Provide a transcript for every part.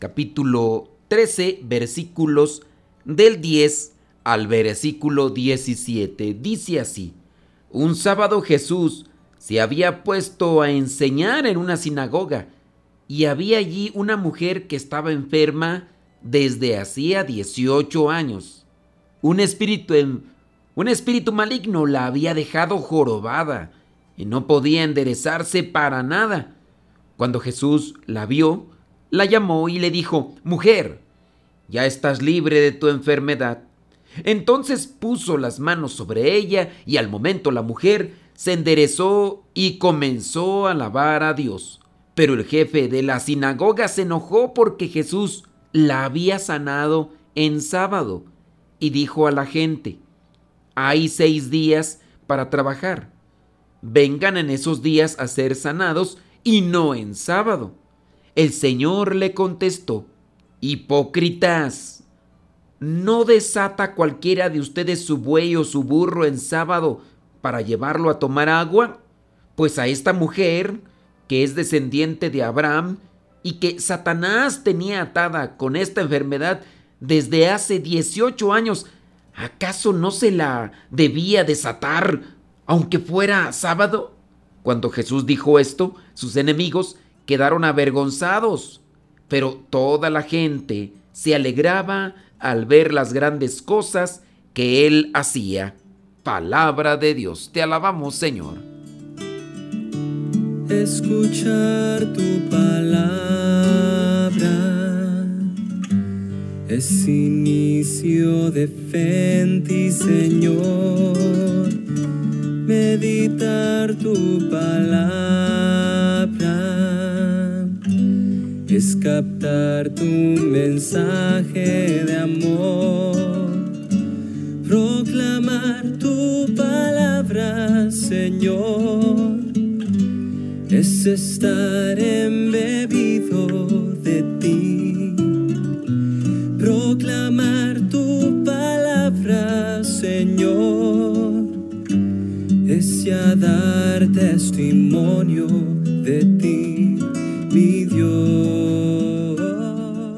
capítulo 13 versículos del 10 al versículo 17. Dice así, un sábado Jesús se había puesto a enseñar en una sinagoga y había allí una mujer que estaba enferma desde hacía 18 años. Un espíritu, un espíritu maligno la había dejado jorobada y no podía enderezarse para nada. Cuando Jesús la vio, la llamó y le dijo, Mujer, ya estás libre de tu enfermedad. Entonces puso las manos sobre ella y al momento la mujer se enderezó y comenzó a alabar a Dios. Pero el jefe de la sinagoga se enojó porque Jesús la había sanado en sábado y dijo a la gente, hay seis días para trabajar vengan en esos días a ser sanados y no en sábado. El Señor le contestó, Hipócritas, ¿no desata cualquiera de ustedes su buey o su burro en sábado para llevarlo a tomar agua? Pues a esta mujer, que es descendiente de Abraham, y que Satanás tenía atada con esta enfermedad desde hace 18 años, ¿acaso no se la debía desatar aunque fuera sábado. Cuando Jesús dijo esto, sus enemigos quedaron avergonzados, pero toda la gente se alegraba al ver las grandes cosas que él hacía. Palabra de Dios, te alabamos Señor. Escuchar tu palabra es inicio de fe Señor meditar tu palabra es captar tu mensaje de amor, proclamar tu palabra, Señor, es estar embebido de ti, proclamar tu palabra, Señor a dar testimonio de ti,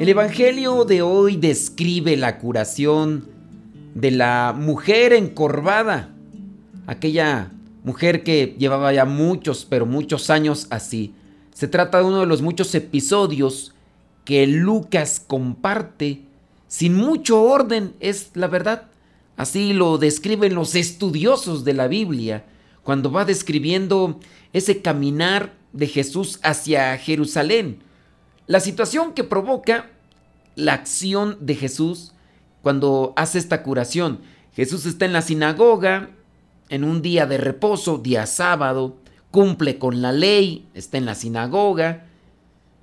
El Evangelio de hoy describe la curación de la mujer encorvada, aquella mujer que llevaba ya muchos, pero muchos años así. Se trata de uno de los muchos episodios que Lucas comparte sin mucho orden, es la verdad. Así lo describen los estudiosos de la Biblia cuando va describiendo ese caminar de Jesús hacia Jerusalén. La situación que provoca la acción de Jesús cuando hace esta curación. Jesús está en la sinagoga en un día de reposo, día sábado, cumple con la ley, está en la sinagoga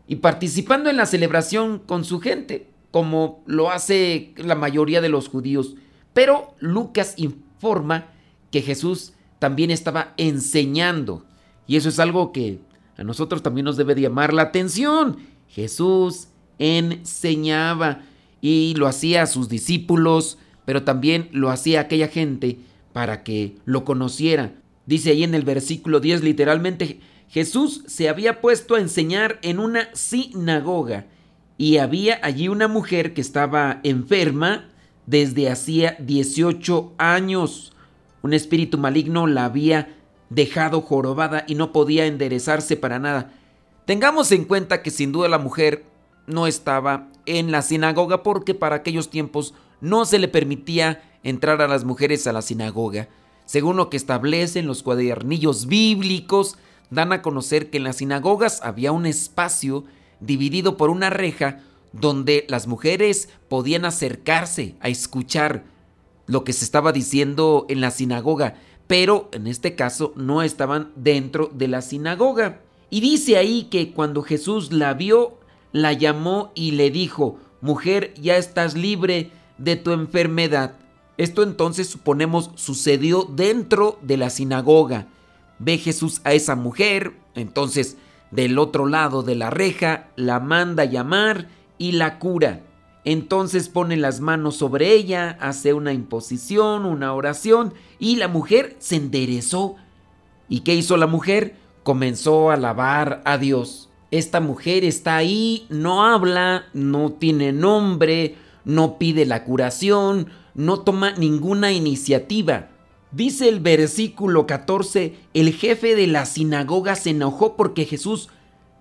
y participando en la celebración con su gente, como lo hace la mayoría de los judíos. Pero Lucas informa que Jesús también estaba enseñando. Y eso es algo que a nosotros también nos debe llamar la atención. Jesús enseñaba y lo hacía a sus discípulos, pero también lo hacía a aquella gente para que lo conociera. Dice ahí en el versículo 10 literalmente, Jesús se había puesto a enseñar en una sinagoga y había allí una mujer que estaba enferma desde hacía 18 años. Un espíritu maligno la había dejado jorobada y no podía enderezarse para nada. Tengamos en cuenta que sin duda la mujer no estaba en la sinagoga porque para aquellos tiempos no se le permitía entrar a las mujeres a la sinagoga. Según lo que establecen los cuadernillos bíblicos, dan a conocer que en las sinagogas había un espacio dividido por una reja donde las mujeres podían acercarse a escuchar lo que se estaba diciendo en la sinagoga, pero en este caso no estaban dentro de la sinagoga. Y dice ahí que cuando Jesús la vio, la llamó y le dijo, mujer, ya estás libre de tu enfermedad. Esto entonces suponemos sucedió dentro de la sinagoga. Ve Jesús a esa mujer, entonces del otro lado de la reja la manda llamar y la cura. Entonces pone las manos sobre ella, hace una imposición, una oración y la mujer se enderezó. ¿Y qué hizo la mujer? Comenzó a alabar a Dios. Esta mujer está ahí, no habla, no tiene nombre, no pide la curación, no toma ninguna iniciativa. Dice el versículo 14, el jefe de la sinagoga se enojó porque Jesús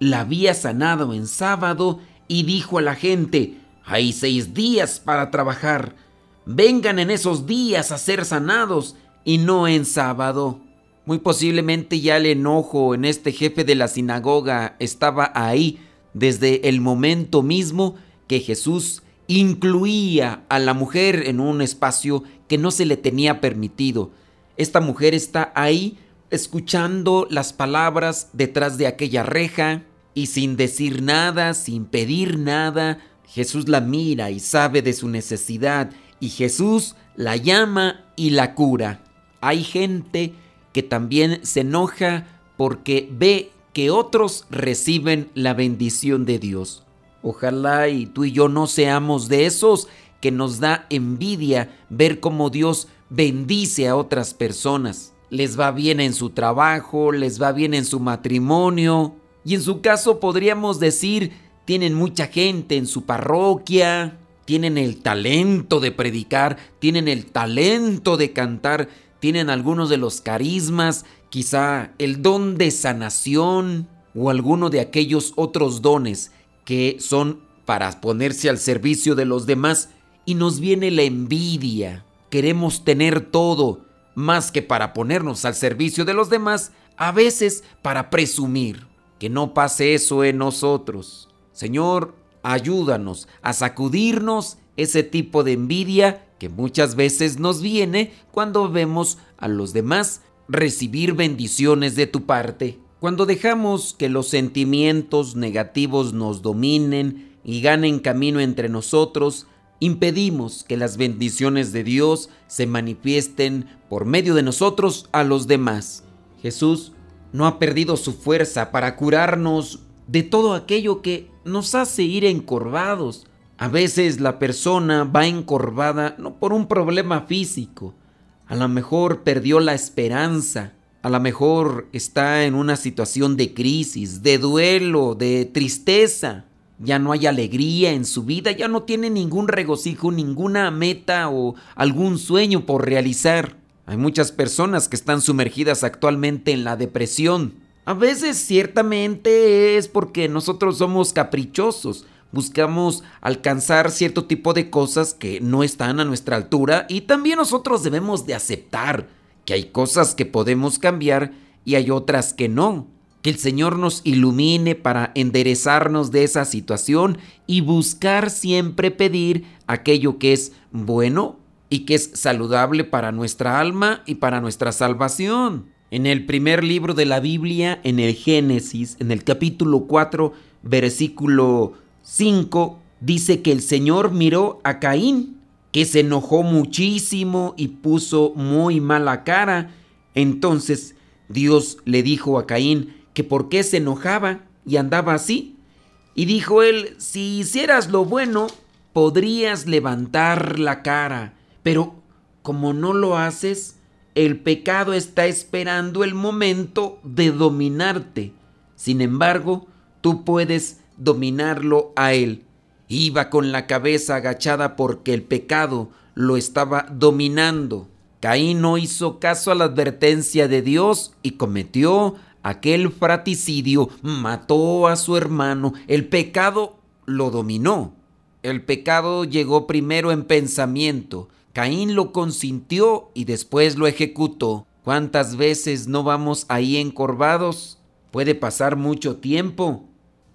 la había sanado en sábado y dijo a la gente, hay seis días para trabajar, vengan en esos días a ser sanados y no en sábado. Muy posiblemente ya el enojo en este jefe de la sinagoga estaba ahí desde el momento mismo que Jesús incluía a la mujer en un espacio que no se le tenía permitido. Esta mujer está ahí escuchando las palabras detrás de aquella reja y sin decir nada, sin pedir nada, Jesús la mira y sabe de su necesidad y Jesús la llama y la cura. Hay gente que también se enoja porque ve que otros reciben la bendición de Dios. Ojalá y tú y yo no seamos de esos que nos da envidia ver cómo Dios bendice a otras personas. Les va bien en su trabajo, les va bien en su matrimonio y en su caso podríamos decir tienen mucha gente en su parroquia, tienen el talento de predicar, tienen el talento de cantar, tienen algunos de los carismas, quizá el don de sanación o alguno de aquellos otros dones que son para ponerse al servicio de los demás y nos viene la envidia. Queremos tener todo, más que para ponernos al servicio de los demás, a veces para presumir. Que no pase eso en nosotros. Señor, ayúdanos a sacudirnos ese tipo de envidia que muchas veces nos viene cuando vemos a los demás recibir bendiciones de tu parte. Cuando dejamos que los sentimientos negativos nos dominen y ganen camino entre nosotros, impedimos que las bendiciones de Dios se manifiesten por medio de nosotros a los demás. Jesús no ha perdido su fuerza para curarnos de todo aquello que nos hace ir encorvados. A veces la persona va encorvada no por un problema físico, a lo mejor perdió la esperanza, a lo mejor está en una situación de crisis, de duelo, de tristeza. Ya no hay alegría en su vida, ya no tiene ningún regocijo, ninguna meta o algún sueño por realizar. Hay muchas personas que están sumergidas actualmente en la depresión, a veces ciertamente es porque nosotros somos caprichosos, buscamos alcanzar cierto tipo de cosas que no están a nuestra altura y también nosotros debemos de aceptar que hay cosas que podemos cambiar y hay otras que no. Que el Señor nos ilumine para enderezarnos de esa situación y buscar siempre pedir aquello que es bueno y que es saludable para nuestra alma y para nuestra salvación. En el primer libro de la Biblia, en el Génesis, en el capítulo 4, versículo 5, dice que el Señor miró a Caín, que se enojó muchísimo y puso muy mala cara. Entonces Dios le dijo a Caín que por qué se enojaba y andaba así. Y dijo él, si hicieras lo bueno, podrías levantar la cara, pero como no lo haces, el pecado está esperando el momento de dominarte. Sin embargo, tú puedes dominarlo a él. Iba con la cabeza agachada porque el pecado lo estaba dominando. Caín no hizo caso a la advertencia de Dios y cometió aquel fraticidio, mató a su hermano. El pecado lo dominó. El pecado llegó primero en pensamiento, Caín lo consintió y después lo ejecutó. ¿Cuántas veces no vamos ahí encorvados? Puede pasar mucho tiempo.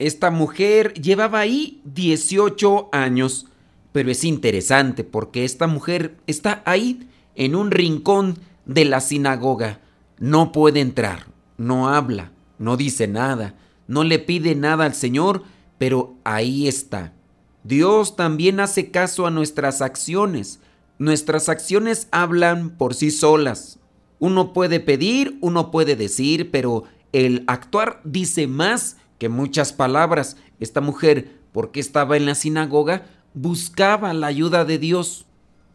Esta mujer llevaba ahí 18 años, pero es interesante porque esta mujer está ahí en un rincón de la sinagoga. No puede entrar, no habla, no dice nada, no le pide nada al Señor, Pero ahí está. Dios también hace caso a nuestras acciones. Nuestras acciones hablan por sí solas. Uno puede pedir, uno puede decir, pero el actuar dice más que muchas palabras. Esta mujer, porque estaba en la sinagoga, buscaba la ayuda de Dios.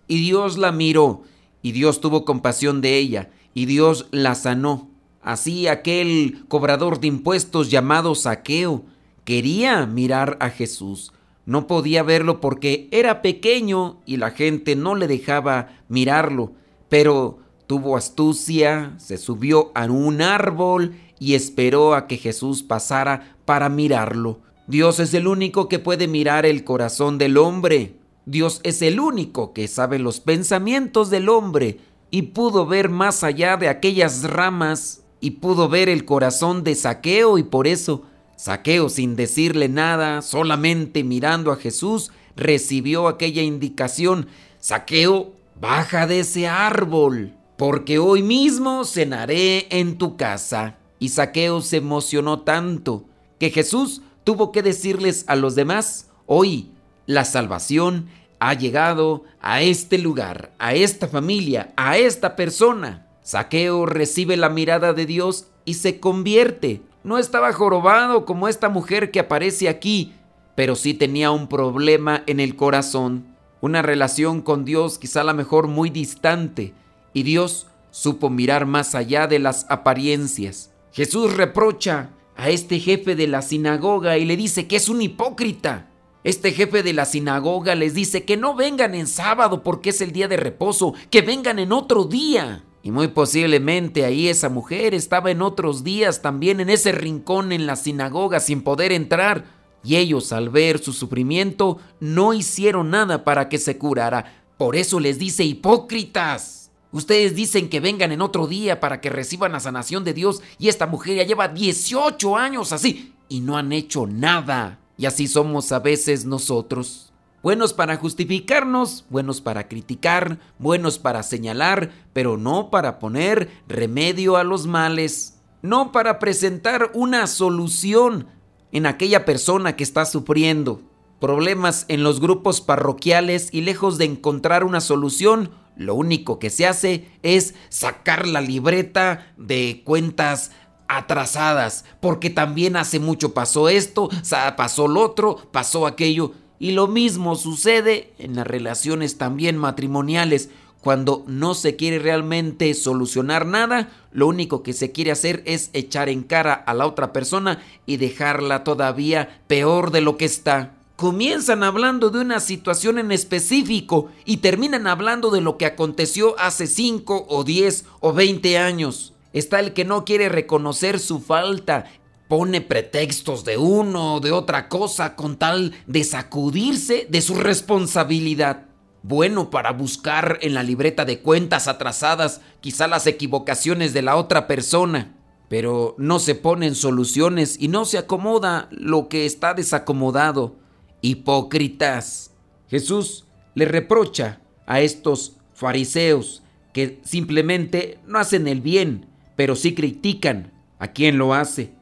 Y Dios la miró, y Dios tuvo compasión de ella, y Dios la sanó. Así aquel cobrador de impuestos llamado Saqueo quería mirar a Jesús. No podía verlo porque era pequeño y la gente no le dejaba mirarlo, pero tuvo astucia, se subió a un árbol y esperó a que Jesús pasara para mirarlo. Dios es el único que puede mirar el corazón del hombre. Dios es el único que sabe los pensamientos del hombre y pudo ver más allá de aquellas ramas y pudo ver el corazón de Saqueo y por eso Saqueo sin decirle nada, solamente mirando a Jesús, recibió aquella indicación, Saqueo, baja de ese árbol, porque hoy mismo cenaré en tu casa. Y Saqueo se emocionó tanto que Jesús tuvo que decirles a los demás, hoy la salvación ha llegado a este lugar, a esta familia, a esta persona. Saqueo recibe la mirada de Dios y se convierte. No estaba jorobado como esta mujer que aparece aquí, pero sí tenía un problema en el corazón, una relación con Dios quizá a lo mejor muy distante, y Dios supo mirar más allá de las apariencias. Jesús reprocha a este jefe de la sinagoga y le dice que es un hipócrita. Este jefe de la sinagoga les dice que no vengan en sábado porque es el día de reposo, que vengan en otro día. Y muy posiblemente ahí esa mujer estaba en otros días también en ese rincón en la sinagoga sin poder entrar. Y ellos al ver su sufrimiento no hicieron nada para que se curara. Por eso les dice hipócritas. Ustedes dicen que vengan en otro día para que reciban la sanación de Dios y esta mujer ya lleva 18 años así y no han hecho nada. Y así somos a veces nosotros buenos para justificarnos, buenos para criticar, buenos para señalar, pero no para poner remedio a los males, no para presentar una solución en aquella persona que está sufriendo. Problemas en los grupos parroquiales y lejos de encontrar una solución, lo único que se hace es sacar la libreta de cuentas atrasadas, porque también hace mucho pasó esto, pasó lo otro, pasó aquello y lo mismo sucede en las relaciones también matrimoniales. Cuando no se quiere realmente solucionar nada, lo único que se quiere hacer es echar en cara a la otra persona y dejarla todavía peor de lo que está. Comienzan hablando de una situación en específico y terminan hablando de lo que aconteció hace 5 o 10 o 20 años. Está el que no quiere reconocer su falta, pone pretextos de uno o de otra cosa con tal de sacudirse de su responsabilidad. Bueno para buscar en la libreta de cuentas atrasadas quizá las equivocaciones de la otra persona, pero no se ponen soluciones y no se acomoda lo que está desacomodado. Hipócritas. Jesús le reprocha a estos fariseos que simplemente no hacen el bien, pero sí critican a quien lo hace.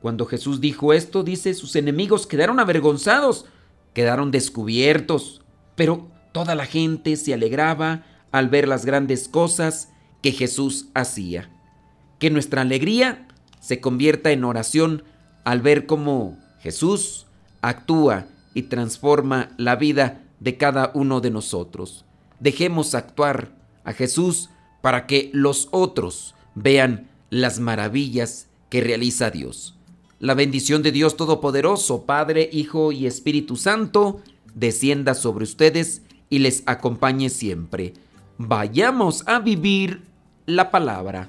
Cuando Jesús dijo esto, dice, sus enemigos quedaron avergonzados, quedaron descubiertos, pero toda la gente se alegraba al ver las grandes cosas que Jesús hacía. Que nuestra alegría se convierta en oración al ver cómo Jesús actúa y transforma la vida de cada uno de nosotros. Dejemos actuar a Jesús para que los otros vean las maravillas que realiza Dios. La bendición de Dios Todopoderoso, Padre, Hijo y Espíritu Santo, descienda sobre ustedes y les acompañe siempre. Vayamos a vivir la palabra.